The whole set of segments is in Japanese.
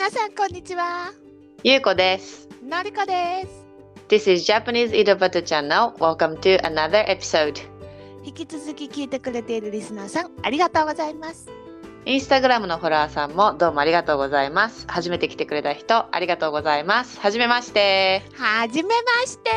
皆さんこんにちは。ゆうこです。のりこです。This is Japanese Butter Channel. Welcome to another episode. 引き続き聞いてくれているリスナーさん、ありがとうございます。インスタグラムのフォロワーさんもどうもありがとうございます。初めて来てくれた人、ありがとうございます。はじめまして。はじめまして。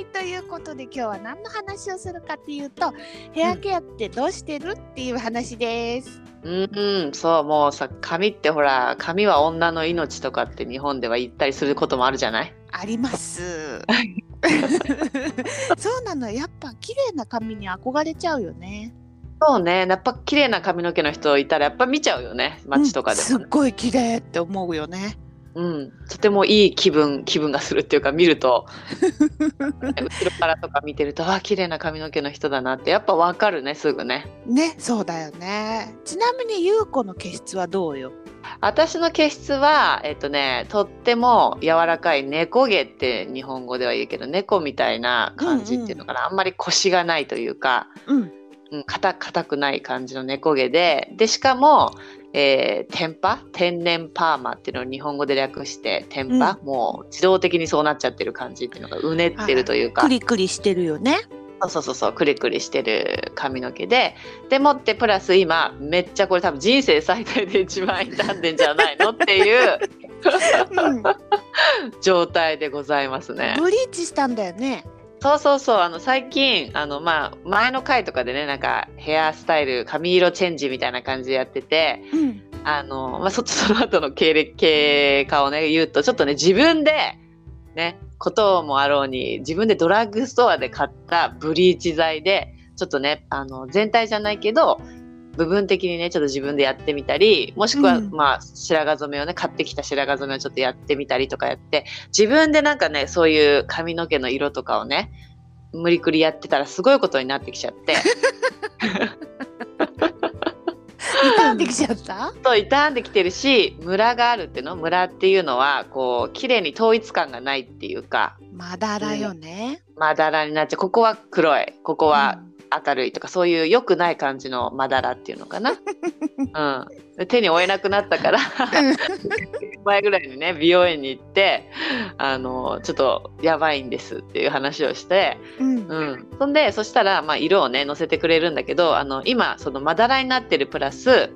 はい、ということで今日は何の話をするかっていうと、ヘアケアってどうしてるっていう話です。うん、うん、そう、もうさ、髪ってほら、髪は女の命とかって日本では言ったりすることもあるじゃない？あります。そうなの、やっぱ綺麗な髪に憧れちゃうよね。そうね、やっぱ綺麗な髪の毛の人いたらやっぱ見ちゃうよね、街とかでもね、うんすっごい綺麗って思うよね。うん、とてもいい気分気分がするっていうか見ると後ろからとか見てるとあ綺麗な髪の毛の人だなってやっぱわかるねすぐねね、そうだよね。ちなみに優子の毛質はどうよ？私の毛質はえっとねとっても柔らかい猫毛って日本語では言うけど猫みたいな感じっていうのかな、あんまりコシがないというかうん。うん、硬硬くない感じの猫毛ででしかも、えー、天パ？天然パーマっていうのを日本語で略して天パ、もう自動的にそうなっちゃってる感じっていうのがうねってるというか、クリクリしてるよね。そうそうそうそうクリクリしてる髪の毛ででもってプラス今めっちゃこれ多分人生最大で一番傷んでんじゃないのっていううん、状態でございますね。ブリーチしたんだよね。そうそうそうあの最近あの、まあ、前の回とかでねなんかヘアスタイル髪色チェンジみたいな感じでやっててうん。あの、まあ、そその後の経歴経過をね言うとちょっとね自分でねこともあろうに自分でドラッグストアで買ったブリーチ剤でちょっとねあの全体じゃないけど部分的にねちょっと自分でやってみたりもしくは、うんまあ白髪染めをね買ってきた白髪染めをちょっとやってみたりとかやって自分でなんかねそういう髪の毛の色とかをね無理くりやってたらすごいことになってきちゃって。傷んできちゃった？と傷んできてるしムラがあるっていうの？ムラっていうのはこう綺麗に統一感がないっていうかまだらよね。まだらになっちゃうここは黒いここは明るいとかそういう良くない感じのまだらっていうのかな、うん、で手に負えなくなったから。前ぐらいにね美容院に行ってあのちょっとやばいんですっていう話をして、うん。うん。うん、そんでそしたら、まあ、色をね乗せてくれるんだけどあの今そのまだらになってるプラス、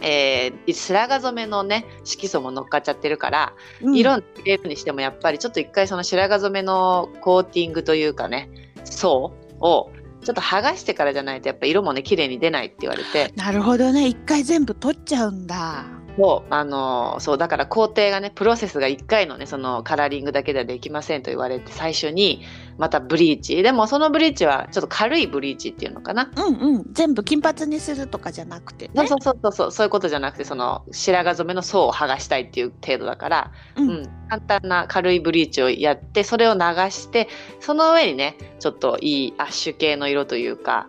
えー白髪染めのね色素も乗っかっちゃってるから、うん。色に入れるにしてもやっぱりちょっと一回その白髪染めのコーティングというかね層をちょっと剥がしてからじゃないとやっぱ色もね綺麗に出ないって言われてなるほどね。一回全部取っちゃうんだ。そうあのそうだから工程がねプロセスが1回のねそのカラーリングだけではできませんと言われて最初にまたブリーチでもそのブリーチはちょっと軽いブリーチっていうのかな？うんうん。全部金髪にするとかじゃなくてね。そうそうそうそうそういうことじゃなくてその白髪染めの層を剥がしたいっていう程度だから、う。うんん、簡単な軽いブリーチをやってそれを流してその上にねちょっといいアッシュ系の色というか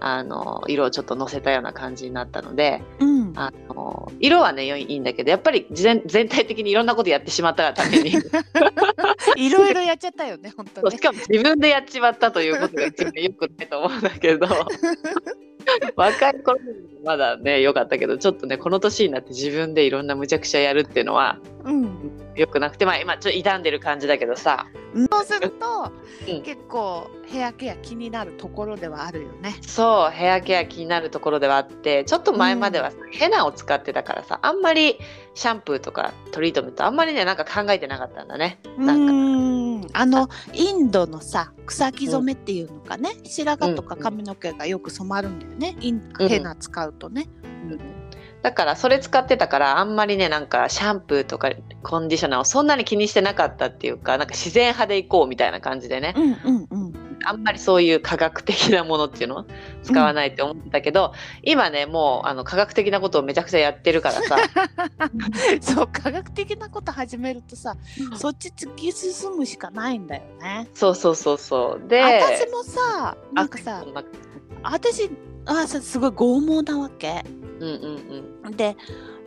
あの色をちょっとのせたような感じになったのでうん。あの色はね良いいいんだけどやっぱり全全体的にいろんなことやってしまったがためにいろいろやっちゃったよね。本当ねし。かも自分でやっちまったということが一番良くないと思うんだけど 若い頃にまだね良かったけどちょっとねこの年になって自分でいろんなむちゃくちゃやるっていうのはうん。良くなくてまあ今ちょっと傷んでる感じだけどさ。そうすると、うん。結構ヘアケア気になるところではあるよね。そうヘアケア気になるところではあってちょっと前まではさ、ヘナを使ってたからさあんまりシャンプーとかトリートメントあんまりねなんか考えてなかったんだね。うなんか。あのインドのさ草木染めっていうのかね、白髪とか髪の毛がよく染まるんだよね、インうん。ヘナ使うとね。だからそれ使ってたからあんまりねなんかシャンプーとかコンディショナーをそんなに気にしてなかったっていうかなんか自然派でいこうみたいな感じでね。うんうんうん。あんまりそういう科学的なものっていうのを使わないって思ってたけど、今ねもうあの科学的なことをめちゃくちゃやってるからさ。そう科学的なこと始めるとさ、そっち突き進むしかないんだよね。そうそうそうそう。で私もさなんかさ私あさすごい剛毛なわけ。うんうんうん。で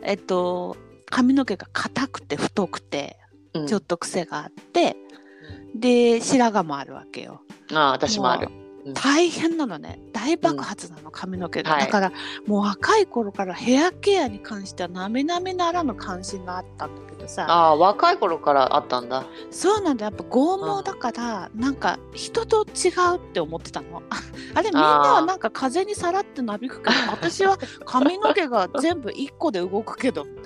えっと髪の毛が硬くて太くてうん。ちょっと癖があって、で白髪もあるわけよ。ああ私もある。うん。大変なのね。大爆発なの髪の毛が、はい。だからもう若い頃からヘアケアに関してはなめなめならぬ関心があったんだけどさ。ああ若い頃からあったんだ。そうなんだ。やっぱ剛毛だからなんか人と違うって思ってたの。あれみんなはなんか風にさらってなびくけど私は髪の毛が全部1個で動くけど。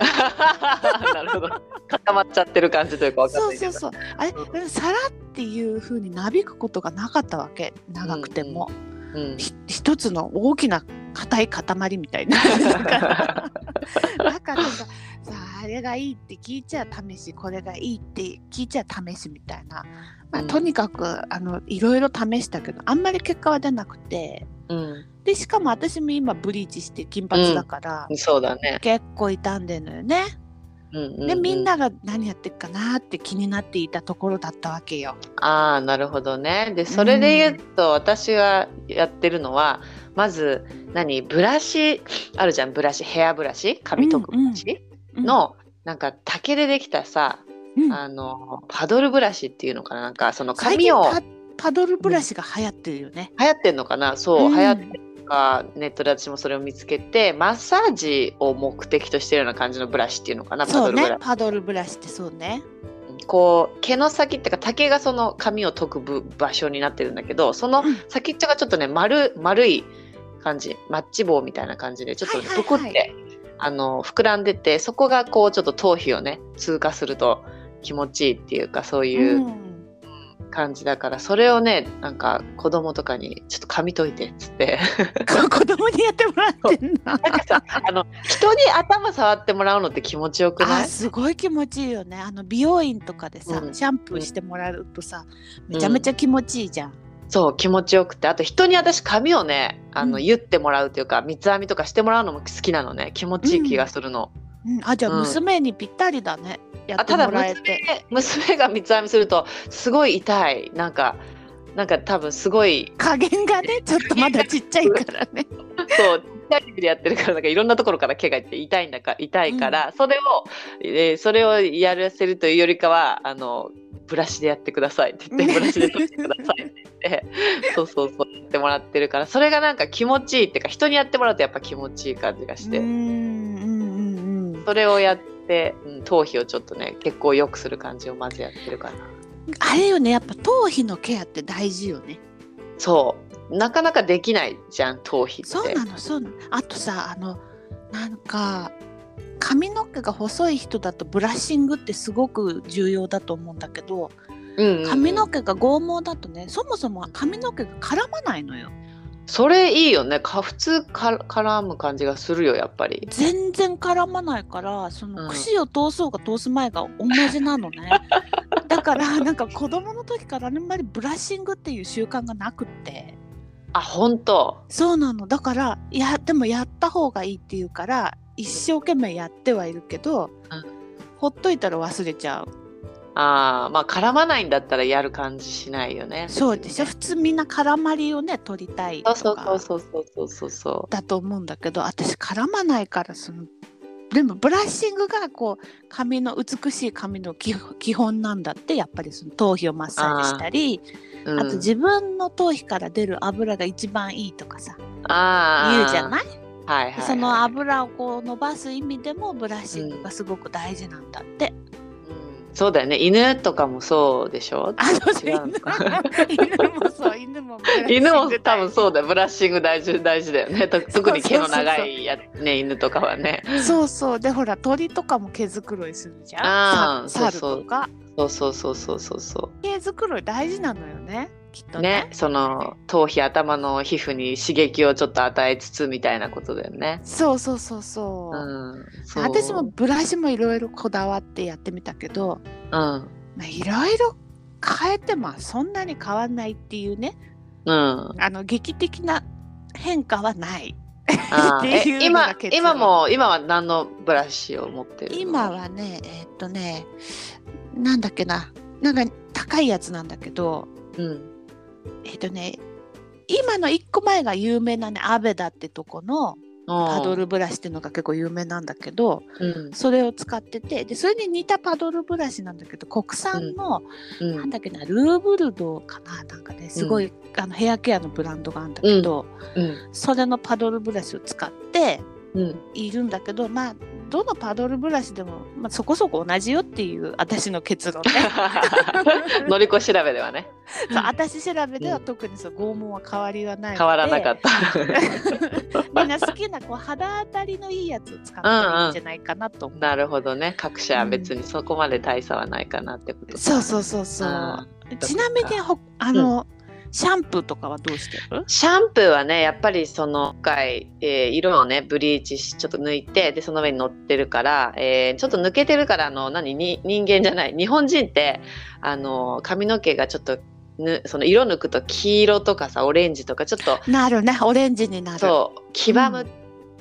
なるほど。固まっちゃってる感じというかわかんない。そうそうそう。あれさらっていう風になびくことがなかったわけ。長くても、うん。ひ一つの大きな硬い塊みたいな だからささああれがいいって聞いちゃ試しこれがいいって聞いちゃ試しみたいな、まあうんとにかくあのいろいろ試したけどあんまり結果は出なくてうん。でしかも私も今ブリーチして金髪だから、そうだね。結構傷んでるのよね。うんうんうん。でみんなが何やってるかなって気になっていたところだったわけよ。ああなるほどね。でそれで言うと、私がやってるのはまず何ブラシあるじゃんブラシヘアブラシ？髪とくブラシうん。の、なんか竹でできたさうん。あのパドルブラシっていうのかな？なんかその髪をパパドルブラシが流行ってるよね。流行ってんのかな？そう、うん。流行ってかネットで私もそれを見つけてマッサージを目的としてるような感じのブラシっていうのかなパドルブラシ、ねパドルブラシってそうね。こう毛の先っていうか竹がその髪を解く部場所になってるんだけどそのうん。先っちょがちょっとね丸丸い感じマッチ棒みたいな感じでちょっとはいはいはい。ぷくって、あの膨らんでてそこがこうちょっと頭皮をね通過すると気持ちいいっていうかそういううん感じだから、それをねなんか子供とかにちょっと髪解いてっつって。子供にやってもらってんの？なあの人に頭触ってもらうのって気持ちよくない？あすごい気持ちいいよね。あの美容院とかでさ、うん。シャンプーしてもらうとさ、めちゃめちゃ気持ちいいじゃん。そう気持ちよくて。あと人に私髪をねあの、うん。言ってもらうというか三つ編みとかしてもらうのも好きなのね。気持ちいい気がするの。うん、あじゃあうん。娘にぴったりだね。やってあただもらえて。娘娘が三つ編みするとすごい痛いなんかなんか多分すごい加減がねちょっとまだちっちゃいからね。そうちっちゃい時でやってるからなんかいろんなところから毛がいって痛いんだか痛いから、それを、えーそれをやらせるというよりかはあのブラシでやってくださいって言って ブラシで取ってくださいって言ってそうそうそうやってもらってるからそれがなんか気持ちいいっていうか人にやってもらうとやっぱ気持ちいい感じがして、うんうんうんうん。それをやって、うん、頭皮をちょっとね結構良くする感じをまずやってるかな。あれよねやっぱ頭皮のケアって大事よね。そうなかなかできないじゃん頭皮って。そうなのそうなの。あとさあのなんか髪の毛が細い人だとブラッシングってすごく重要だと思うんだけどうんうんうん髪の毛が剛毛だとねそもそも髪の毛が絡まないのよ。それいいよね。か普通か絡む感じがするよやっぱり。全然絡まないからそうん。の串を通そうが通す前が同じなのね。だからなんか子供の時からあんまりブラッシングっていう習慣がなくって。あ本当。そうなの。だからいやでもやった方がいいっていうから一生懸命やってはいるけど、うん。ほっといたら忘れちゃうあーまあ絡まないんだったらやる感じしないよね。そうでしょ。普通みんな絡まりをね取りたいとそうかそうそうそうそうそうそだと思うんだけど私絡まないからそのでもブラッシングがこう髪の美しい髪の基基本なんだってやっぱりその頭皮をマッサージしたり。う。うん、あと自分の頭皮から出る油が一番いいとかさ。言うじゃない？はいはいはい、その油をこう伸ばす意味でもブラッシングがすごく大事なんだって。うんそうだよね。犬とかもそうでしょ？あ犬犬もそう。犬も犬も多分大そうだよ。ブラッシング大事大事だよね。と特に毛の長いやね犬とかはね。事そうそう。でほら鳥とかも毛づくろいするじゃん。あそうそうそうそうそうそうそう。そ毛づくろい大事なのよねきっとうね。ねその頭皮頭の皮膚に刺激をちょっと与えつつみたいなことだよね。そうそうそうそう、うんそう。私もブラシもいろいろこだわってやってみたけどうん。まあいろいろ変えてもそんなに変わんないっていうね。うん。あの劇的な変化はない。っていうえ今今も今は何のブラシを持ってるの？今はねえーっとねなんだっけな。なんか高いやつなんだけどうんえーっとね今の1個前が有名なねアベダってとこのパドルブラシっていうのが結構有名なんだけどうん。それを使っててでそれに似たパドルブラシなんだけど国産の、うん。なんだっけなルーブルドーかななんかねすごい、あのヘアケアのブランドがあるんだけど、うん。それのパドルブラシを使ってうんいるんだけどまあどのパドルブラシでも、まあ、そこそこ同じよっていう私の結論ね。乗り越し調べではね。そう私調べでは特にそう拷問は変わりはない変わらなかった。みんな好きなこう肌当たりのいいやつを使ったらいいんじゃないかなと。思う。なるほどね。各社は別にそこまで大差はないかなってことか。そうそうそうそう。あ。ちなみにほあの、シャンプーとかはどうしてる？シャンプーはねやっぱりその今回、えー色をねブリーチしちょっと抜いてでその上に乗ってるから、えーちょっと抜けてるからあの何？に人間じゃない。日本人ってあの髪の毛がちょっとぬその色抜くと黄色とかさオレンジとかちょっとなるね。オレンジになる。そう黄ばむ、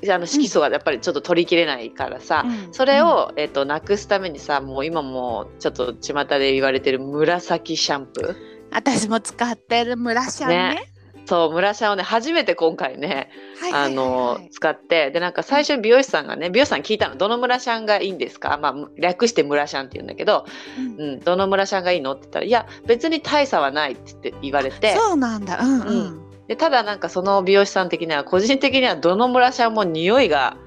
あの色素がやっぱりちょっと取りきれないからさ、うん。それを、えっとなくすためにさもう今もうちょっと巷で言われてる紫シャンプー私も使ってるムラシャンね。ね。そう村シャンをね初めて今回ねあのはい使って。でなんか最初に美容師さんがね美容師さんに聞いたの。どの村シャンがいいんですか、まあ、略して村シャンって言うんだけど、うん。うん、どの村シャンがいいの？って言ったらいや別に大差はないって言われて。そうなんだ。うんうん。でただなんかその美容師さん的には個人的にはどの村シャンも匂いが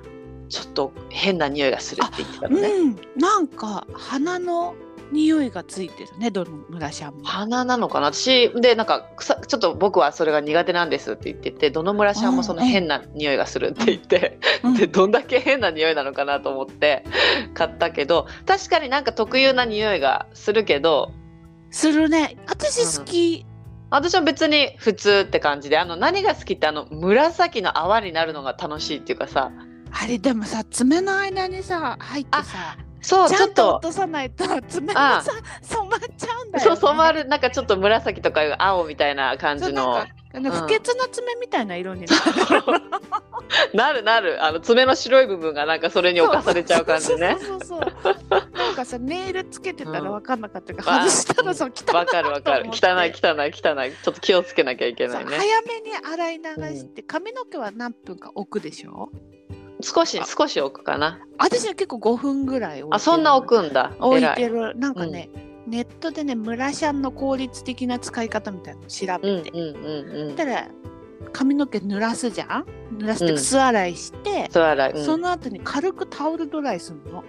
ちょっと変な匂いがするって言ってたのね。うん、なんか鼻の匂いがついてるねどのムラシャンも。鼻なのかな？私でなんか草ちょっと僕はそれが苦手なんですって言っててどの村シャンもそのうんうん変な匂いがするって言って、うんでどんだけ変な匂いなのかなと思って買ったけど確かになんか特有な匂いがするけどするね。私好き。私は別に普通って感じであの何が好きってあの紫の泡になるのが楽しいっていうかさあれでもさ爪の間にさ入ってさそうちょっと。落ととさないと爪があさ染まっちゃうんだよ、ね。そう染まるなんかちょっと紫とか青みたいな感じの。そうなんかあのうん。不潔な爪みたいな色になる。なるなる。あの爪の白い部分がなんかそれに侵されちゃう感じね。そうそうそう。なんかさネイルつけてたら分かんなかったけど、うん外したらさ汚いなわかるわかる。汚い汚い汚い。ちょっと気をつけなきゃいけそないね。う早めに洗い流して、髪の毛は何分か置くでしょ？少し少し置くかな。私は結構5分ぐらい置いてる。あそんな置くんだ。置いてる。なんかね、ネットでねムラシャンの効率的な使い方みたいなのを調べて、うんうんうんうんたら髪の毛濡らすじゃん？濡らしてうん。素洗いして、そう洗い、うん。その後に軽くタオルドライするの？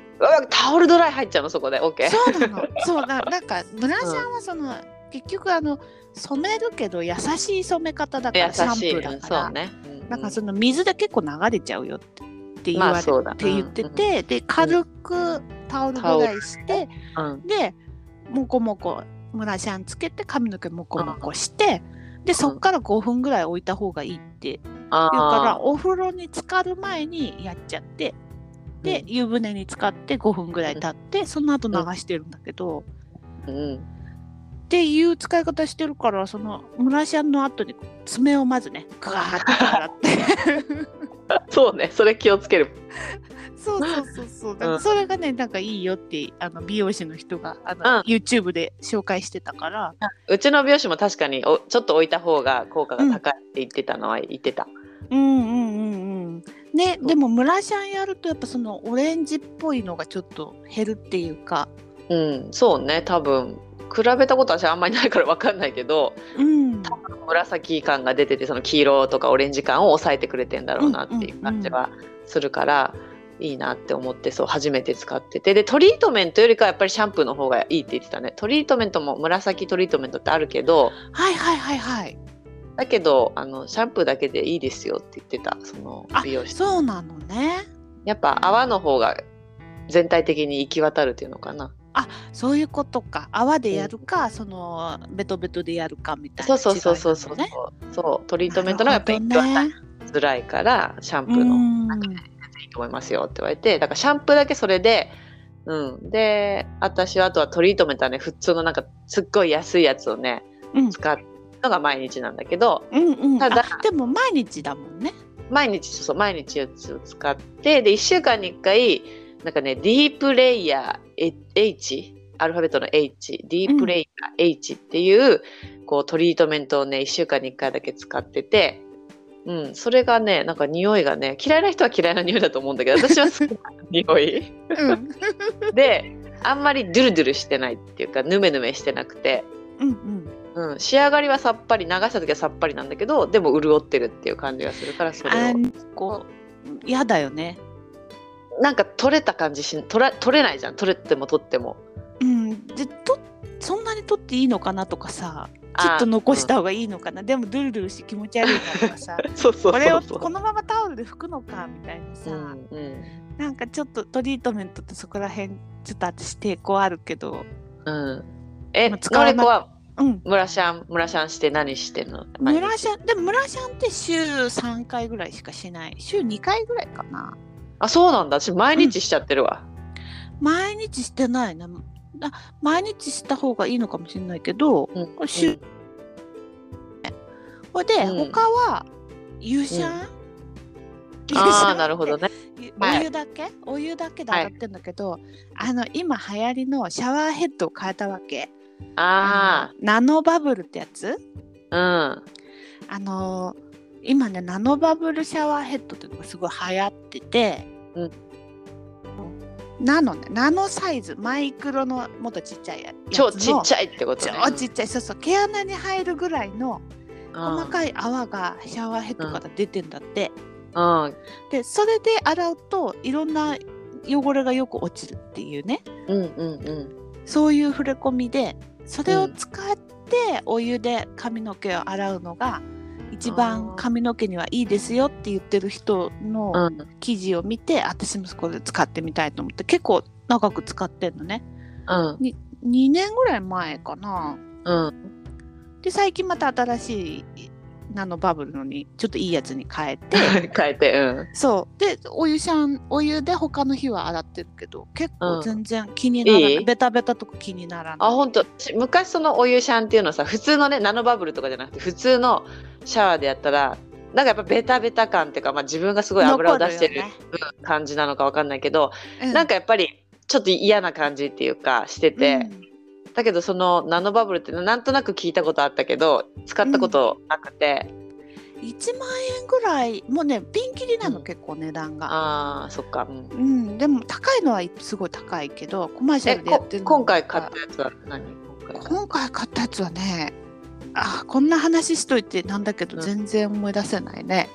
タオルドライ入っちゃうの？そこで。OK そうなの。そうななんかムラシャンはその、結局あの染めるけど優しい染め方だから優シャンプーだから、そうね、うんうん。なんかその水で結構流れちゃうよってって言われて、言ってて、で軽くタオルドライして、うん。でモコモコムラシャンつけて髪の毛モコモコして、でそっから5分ぐらい置いた方がいいってあ言うからーお風呂に浸かる前にやっちゃってで、湯船に浸かって5分ぐらい経って、その後流してるんだけど、うん。っていう使い方してるからそのムラシャンの後に爪をまずねガーッて洗って そうねそれ気をつける。そうそうそうそう。それがねなんかいいよってあの美容師の人があの、うん。YouTube で紹介してたから。うちの美容師も確かにおちょっと置いた方が効果が高いって言ってたのは言ってた、うんうんうんうんねでもムラシャンやるとやっぱそのオレンジっぽいのがちょっと減るっていうか。うんそうね多分比べたことは私あんまりないから分かんないけどうん。紫感が出ててその黄色とかオレンジ感を抑えてくれてんだろうなっていう感じはするから、いいなって思ってそう初めて使ってて。でトリートメントよりかはやっぱりシャンプーの方がいいって言ってたね。トリートメントも紫トリートメントってあるけどはいはいはいはい。だけどあのシャンプーだけでいいですよって言ってたそのあ美容師。そうなのね。やっぱ泡の方が全体的に行き渡るっていうのかなそういうことか。泡でやるか、そのベトベトでやるかみたいそうな違いそうそうそうそう、ね。そう。トリートメントのやっぱり行きなるほど渡りねづらいからシャンプうーの。ん。いいと思いますよって言われてだからシャンプーだけそれでうん。で私はあとはトリートメントはね普通のなんかすっごい安いやつをねうん。使うのが毎日なんだけどうんうん。ただあでも毎日だもんね。毎日そうそう毎日やつを使ってで1週間に1回なんかねディープレイヤー H アルファベットの H ディープレイヤー H っていう、こうトリートメントをね1週間に1回だけ使っててうん、それがねなんか匂いがね嫌いな人は嫌いな匂いだと思うんだけど私は好きな匂い。うん。であんまりドゥルドゥルしてないっていうかヌメヌメしてなくて、うんうん。うん、仕上がりはさっぱり流した時はさっぱりなんだけどでも潤ってるっていう感じがするからそれを。嫌だよねなんか取れた感じし取ら取れないじゃん。取れても取っても。うん。でとそんなに取っていいのかなとかさちょっと残した方がいいのかな、でもドゥルドゥルして気持ち悪いかさそうそうこれをこのままタオルで拭くのかみたいなさ、うんうん。なんかちょっとトリートメントってそこら辺ちょっと私抵抗あるけどうん、え、まあ使わなのりこはうん。ムラシャンムラシャンして何してんの？ムラシャンでもムラシャンって週3回ぐらいしかしない。週2回ぐらいかなあそうなんだ。私毎日しちゃってるわ、毎日してないなあ毎日した方がいいのかもしれないけどうん。これ週これで、うん。他は湯シャン、湯シャンああなるほどね。おはい。湯だけ、お湯だけで洗ってんだけど、あの今流行りのシャワーヘッドを変えたわけ。あのナノバブルってやつ？ああのー今ねナノバブルシャワーヘッドっていうのがすごい流行ってて、うん。ナノねナノサイズマイクロのもっとちっちゃいやうん超つのちっちゃいってことね。超ちっちゃいそうそう。毛穴に入るぐらいの細いかい泡がシャワーヘッドから出てんだって、うん。うん。でそれで洗うといろんな汚れがよく落ちるっていうね。うんうんうん。そういう触れ込みでそれを使ってお湯で髪の毛を洗うのが一あー番髪の毛にはいいですよって言ってる人のうん。記事を見て、私もこれ使ってみたいと思って結構長く使ってんのね。うん。2年ぐらい前かな。うん。で最近また新しいナノバブルのにちょっといいやつに変えて。変えてうん。そう。でお湯シャンお湯で他の日は洗ってるけど結構うん。全然気にならない、いい？ベタベタとか気にならない。あ本当私昔そのお湯シャンっていうのさ普通のねナノバブルとかじゃなくて普通のシャワーでやったらなんかやっぱベタベタ感っていうか、まあ、自分がすごい油を出してる感じなのかわかんないけど、うん。なんかやっぱりちょっと嫌な感じっていうかしてて、うんだけどそのナノバブルってなんとなく聞いたことあったけど使ったことなくて、うん、1万円ぐらいもうねピンキリなの、うん、結構値段が。ああそっか、うん、うん、でも高いのはすごい高いけどコマーシャルでやってるの。今回買ったやつは何？今回買ったやつはねあこんな話しといてなんだけど全然思い出せないね。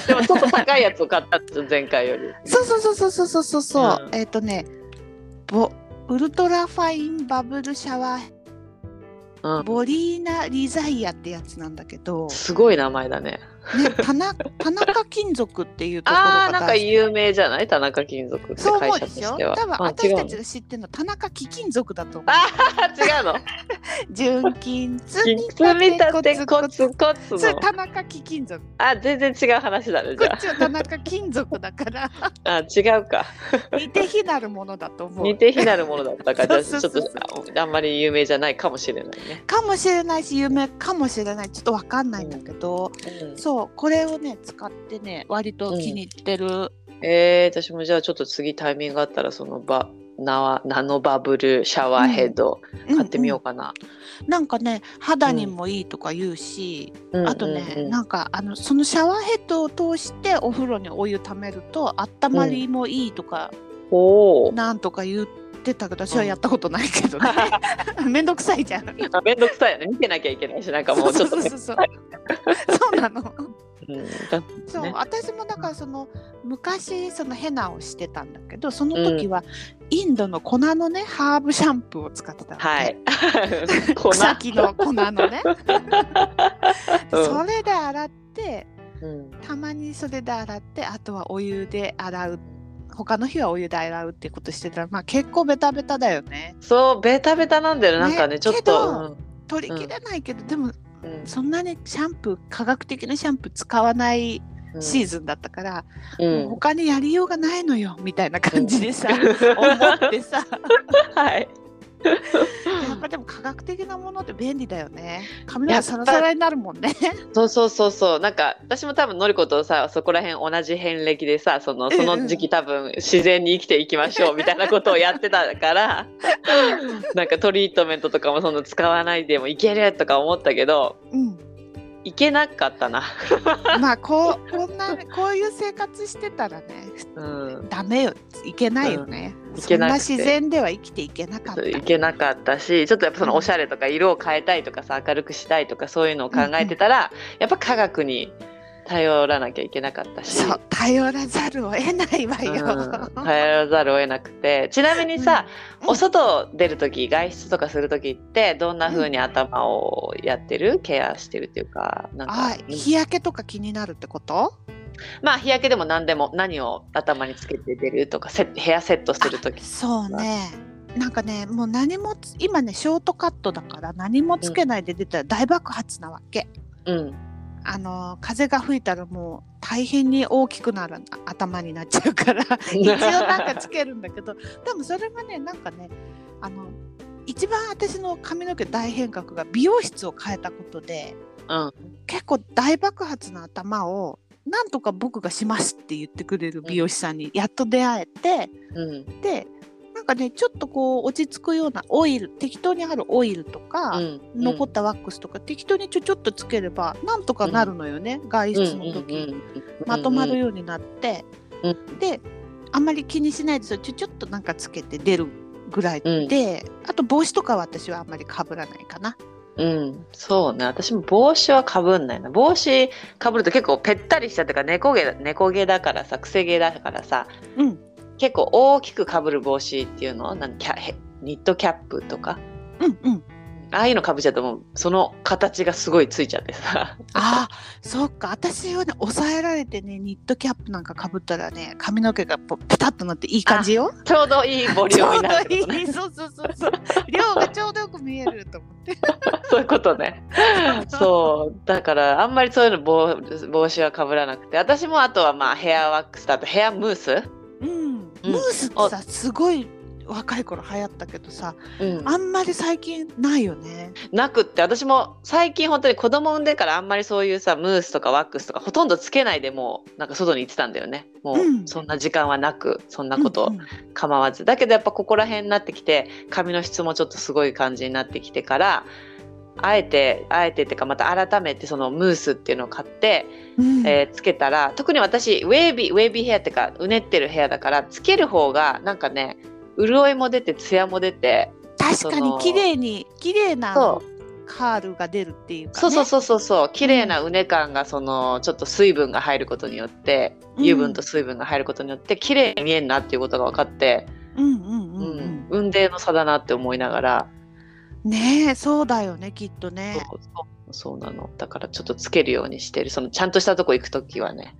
うん、でもちょっと高いやつを買ったっ前回より。そうそうそうそうそうそうそう。うん、えっ、ー、とねぼウルトラファインバブルシャワー。うん、ボリーナリザイアってやつなんだけど、すごい名前だね。ね、田中田中金属っていうところああーなんか有名じゃない？田中金属ってそう会思うでしょ？社としては。多分私たちが知ってるの田中貴金属だと思う。あー違うの？純金積み立てコツコツの。田中貴金属。あ全然違う話だねこっちは田中金属だから あ。あ違うか。似て非なるものだと思う。似て非なるものだったから じゃあちょっとああんまり有名じゃないかもしれないね。かもしれないし有名かもしれないちょっとわかんないんだけど、うんそうこれをね使ってね割と気に入ってる。えー、私もじゃあちょっと次タイミングがあったらそのバナナノバブルシャワーヘッド買ってみようかな。うんうんなんかね肌にもいいとか言うし、うんあとね、うんうんなんかあのそのシャワーヘッドを通してお風呂にお湯ためると温まりもいいとか、おお。なんとか言ってたけど私はやったことないけどね、めんどくさいじゃん。あめんどくさいよね。見てなきゃいけないしなんかもうちょっとね。そうそうそうそう。そうなの。うん。そう、ね私もだからその昔そのヘナをしてたんだけどその時はインドの粉のねハーブシャンプーを使ってたわけ、はい。粉。草木の粉のね、うん。それで洗ってうん。たまにそれで洗ってあとはお湯で洗う他の日はお湯で洗うってことしてたらまあ結構ベタベタだよね。そうベタベタなんだよねなんかねねちょっけどと。取りきれないけど、でもうん。うんそんなにシャンプー科学的なシャンプー使わないうんシーズンだったから、うん。もう他にやりようがないのよみたいな感じでさ、うん。思ってさ。はい。やっぱでも科学的なものって便利だよね。髪の毛サラサラになるもんね。そうそうそうそう。なんか私も多分のりことさそこら辺同じ遍歴でさそのその時期多分自然に生きていきましょうみたいなことをやってたから なんかトリートメントとかもその使わないでもいけるとか思ったけどうん。いけなかったな。まあこうこんなこういう生活してたらね、うん、ダメよ。いけないよね、うんいそんなけなくて。自然では生きていけなかった。いけなかったしちょっとやっぱそのおしゃれとか色を変えたいとかさ明るくしたいとかそういうのを考えてたら、やっぱ科学に頼らなきゃいけなかったし。そう頼らざるを得ないわよ、うん、頼らざるを得なくて。ちなみにさ、うん。お外出る時外出とかする時ってどんな風に頭をやってる？ケアしてるっていうかなんかあ日焼けとか気になるってこと？まあ日焼けでも何でも何を頭につけて出るとかセヘアセットする時そうね。なんかねもう何もつ今ねショートカットだから何もつけないで出たら大爆発なわけ、うん。あの風が吹いたらもう大変に大きくなる頭になっちゃうから。一応なんかつけるんだけどでもそれがねなんかねあの一番私の髪の毛大変革が美容室を変えたことでうん。結構大爆発の頭をなんとか僕がしますって言ってくれる美容師さんにやっと出会えて、うん。でなんかねちょっとこう落ち着くようなオイル適当にあるオイルとか、うん。残ったワックスとか適当にちょちょっとつければなんとかなるのよね、外出の時、まとまるようになって、うであんまり気にしないでちょちょっとなんかつけて出るぐらいで、あと帽子とかは私はあんまりかぶらないかな。うん、そうね。私も帽子はかぶんないな。帽子かぶると結構ぺったりしたってか猫毛猫毛だからさ癖毛だからさうん。結構大きくかぶる帽子っていうの？なんキャへニットキャップとか？うんうんああいうのかぶっちゃうともうその形がすごいついちゃってさ。ああそっか。私はね抑えられてねニットキャップなんかかぶったらね髪の毛がポペタッとなっていい感じよ。ちょうどいいボリュームになるね。ちょうどいい。そうそうそうそう。量がちょうどよく見えると思って。そういうことね。そう。だからあんまりそういうの帽帽子はかぶらなくて。私もあとはまあヘアワックスだとヘアムース、うん、ムースってさすごい若い頃流行ったけどさうん、あんまり最近ないよね。なくって私も最近本当に子供産んでからあんまりそういうさムースとかワックスとかほとんどつけないでもうなんか外に行ってたんだよね。もうん。うそんな時間はなくそんなことうんうん。構わず、だけどやっぱここら辺になってきて髪の質もちょっとすごい感じになってきてからあえてあえてっていうかまた改めてそのムースっていうのを買って、うん。えーつけたら特に私ウェービーウェービーヘアっていうかうねってるヘアだからつける方がなんかね潤いも出てツヤも出て確かに綺麗に綺麗なそカールが出るっていうか、ね。そうそうそうそうそう綺麗なうね感がそのちょっと水分が入ることによって、うん。油分と水分が入ることによって綺麗に見えるなっていうことが分かって、うんうんうんううん。ん、運命の差だなって思いながら、ねえそうだよねきっとね。そうなの。だからちょっとつけるようにしてる。そのちゃんとしたとこ行く時はね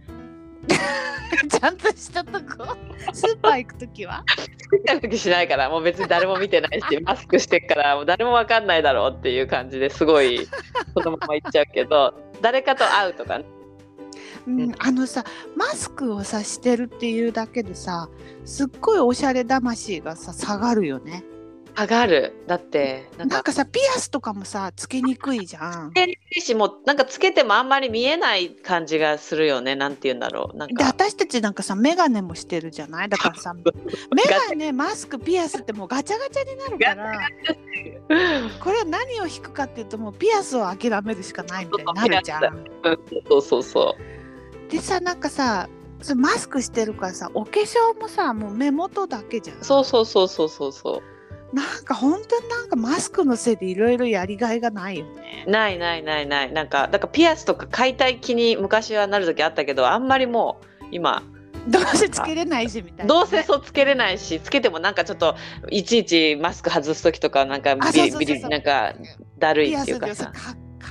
ちゃんとしたとこスーパー行くときはつけた時しないから。もう別に誰も見てないし マスクしてっからもう誰も分かんないだろうっていう感じですごいそのまま行っちゃうけど誰かと会うとかね。うんうんあのさマスクをさしてるっていうだけでさすっごいおしゃれ魂がさ下がるよね。上がる。だってなんか。さピアスとかもさつけにくいじゃん。つけにくいしもうなんかつけてもあんまり見えない感じがするよね。なんて言うんだろう。なんでか私たちなんかさ眼鏡もしてるじゃない？だからさ 眼鏡マスクピアスってもうガチャガチャになるからこれは何を引くかっていうともうピアスを諦めるしかないみたいになるじゃん。そうそうそでさなんかさそれマスクしてるからさお化粧もさもう目元だけじゃん。うそうそうそうそうそう。そなんか本当になんかマスクのせいでいろいろやりがいがないよね。う。ないないないない。なんかだからピアスとか買いたい気に昔はなる時あったけどあんまりもう今どうせつけれないしみたいなね、どうせそうつけれないしつけてもなんかちょっといちいちマスク外す時とかなんかあビリビリなんかだるいっていうかさ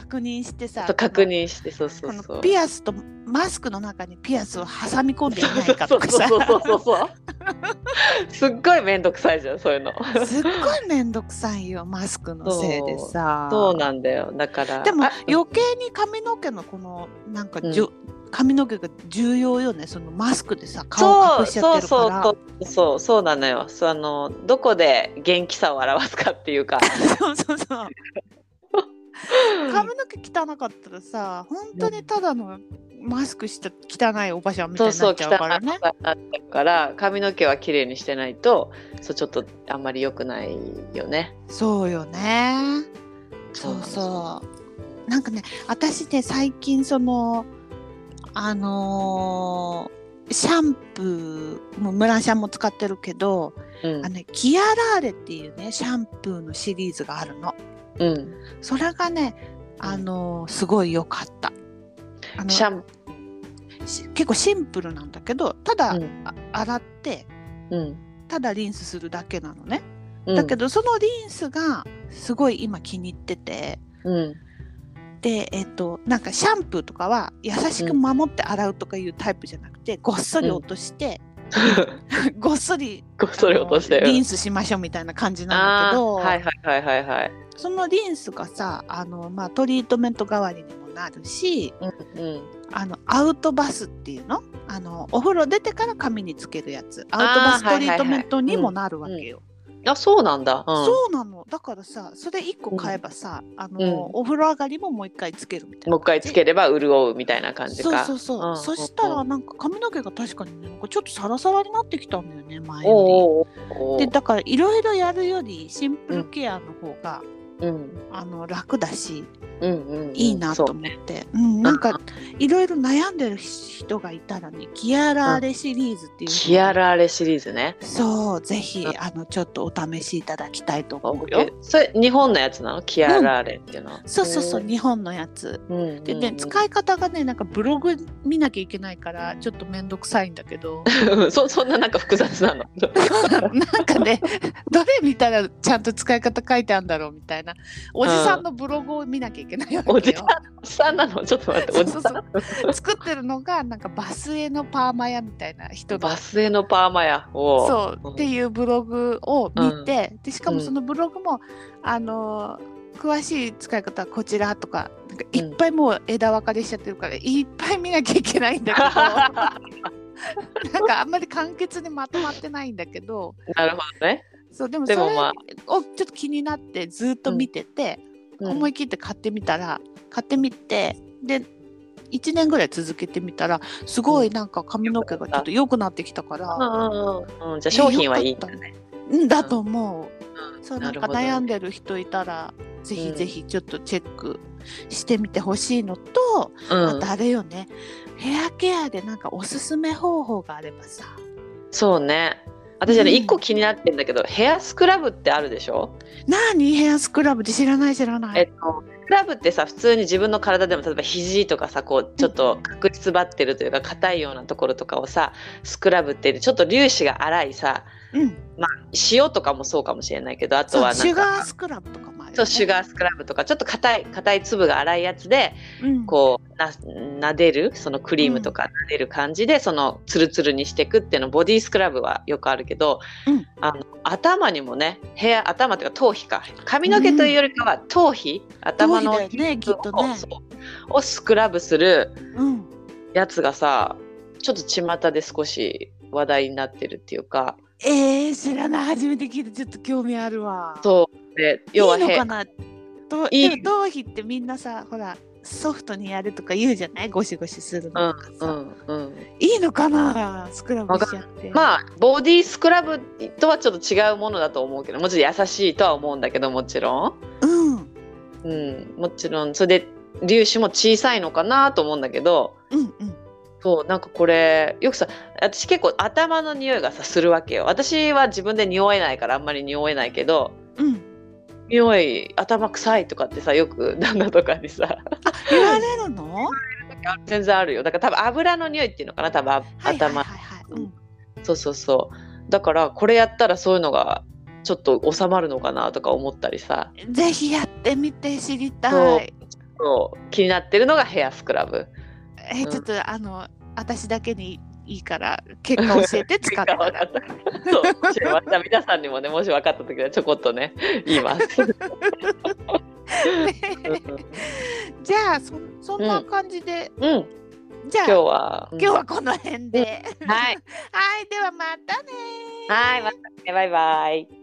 確認してさ確認してそうそうそう。ピアスとマスクの中にピアスを挟み込んでいないかとかさ。そうそうそうそう すっごい面倒くさいじゃんそういうの。すっごい面倒くさいよマスクのせいでさ。そうなんだよ。だからでもあ余計に髪の毛のこのなんかじゅ、髪の毛が重要よねそのマスクでさ顔隠しちゃってるから。そうそうそうそうなのよ。そのどこで元気さを表すかっていうか。そうそうそう髪の毛汚かったらさ本当にただのマスクした汚いおばちゃんみたいそうになっちゃうからね。なっちゃうから髪の毛は綺麗にしてないとそうちょっとあんまり良くないよねそうよね。そうそなんかね私ね最近そのあのーシャンプーもムランシャンも使ってるけど、うんあのねキアラーレっていうねシャンプーのシリーズがあるの。うん。それがねあのーすごい良かった。あのシャン。し結構シンプルなんだけどただ、うん。あ洗ってうん。ただリンスするだけなのね。うん。だけどそのリンスがすごい今気に入ってて。うん。でえっとなんかシャンプーとかは優しく守って洗うとかいうタイプじゃなくて、ごっそり落として、ごっそりこっそり落として。リンるスしましょうみたいな感じなんだけど、はいはいはいはいはいそのリンスがさあの、まあ、トリートメント代わりにもなるしうんあのアウトバスっていうの？あのお風呂出てから髪につけるやつ。アウトバストリートメントにもなるわけよ。あそうなんだ。うん。そうなの。だからさそれ1個買えばさ、あのうん。お風呂上がりももう一回つけるみたいなもう一回つければ潤うみたいな感じか。そうそうそう、ん。そしたらなんか髪の毛が確かにねなんかちょっとサラサラになってきたんだよね前よりでだからいろいろやるよりシンプルケアの方が、うん。あの楽だしうんうんうん。いいなと思って、うんなんかいろいろ悩んでる人がいたらねキアラーレシリーズっていう。のをキアラーレシリーズね。そうぜひうん。あのちょっとお試しいただきたいと思うよ。えそれ日本のやつなの？キアラーレっていうのは、そうそうそう日本のやつ。うんでね、使い方がねなんかブログ見なきゃいけないからちょっと面倒くさいんだけど。い そそんななんか複雑なの？なんかねどれ見たらちゃんと使い方書いてあるんだろうみたいなおじさんのブログを見なきゃいけないわけよ。おじさんおじさんなの？ちょっと待っておじさん。作ってるのがなんかバスへのパーマ屋みたいな人のバスへのパーマやおう。そうっていうブログを見て、でしかもそのブログも、あの詳しい使い方はこちらとかなんかいっぱいもう枝分かれしちゃってるから、いっぱい見なきゃいけないんだけど。なんかあんまり簡潔にまとまってないんだけど。なるほどね、そうでもそれをちょっと気になってずっと見てて、うん。思い切って買ってみたら買ってみてで1年ぐらい続けてみたらすごいなんか髪の毛がちょっと良くなってきたから、うん。うんうん、じゃあ商品はいいんだね。うんだと思う。そうなんか悩んでる人いたらぜひぜひちょっとチェックしてみてほしいのと、うん。あとあれよね。ヘアケアでなんかおすすめ方法があればさ。そうね。私はね、うん。一個気になってんだけど、ヘアスクラブってあるでしょ？何？ヘアスクラブって知らない知らない。えっと、スクラブってさ、普通に自分の体でも、例えば肘とかさ、こう、ちょっと角質張ってるというか、硬いようなところとかをさ、スクラブってちょっと粒子が粗いさ、うん、塩とかもそうかもしれないけど、あとはなんか、シュガースクラブとか。そう、シュガースクラブとか、ちょっと硬い、硬い粒が粗いやつで、うん、こうな撫でるそのクリームとか撫でる感じで、そのツルツルにしていくっていうのボディスクラブはよくあるけど、うん。あの頭にもねヘア頭というか頭皮か髪の毛というよりかは頭皮、頭の頭皮ねきっとね。をスクラブするうん、やつがさちょっと巷で少し話題になってるっていうかえー、知らない。初めて聞いてちょっと興味あるわ。そう。で要はいへいのかな？と頭皮ってみんなさほらソフトにやるとか言うじゃない？ゴシゴシするのとかさ、うんうんいいのかな？スクラブしちゃって。まあボディスクラブとはちょっと違うものだと思うけどもちろん優しいとは思うんだけどもちろん。うん。うん、もちろん。それで粒子も小さいのかなと思うんだけどうんうんそうなんかこれよくさ私結構頭の匂いがさするわけよ私は自分で匂えないからあんまり匂えないけどうん。匂い頭臭いとかってさよく 旦那とかにさ言われるの？全然あるよだから多分油の匂いっていうのかな多分あはいはい頭。うんそうそうそうだからこれやったらそういうのがちょっと収まるのかなとか思ったりさぜひやってみて知りたい。そう気になってるのがヘアスクラブ。えちょっとあの私だけにいいから結果教えて使ったら。そう、もしまた皆さんにもね、もし分かった時はちょこっとね、言います。じゃあそそんな感じで、うん、じゃあ今日は。今日はこの辺で。はい、はいではまたねはい、またね、バイバイ。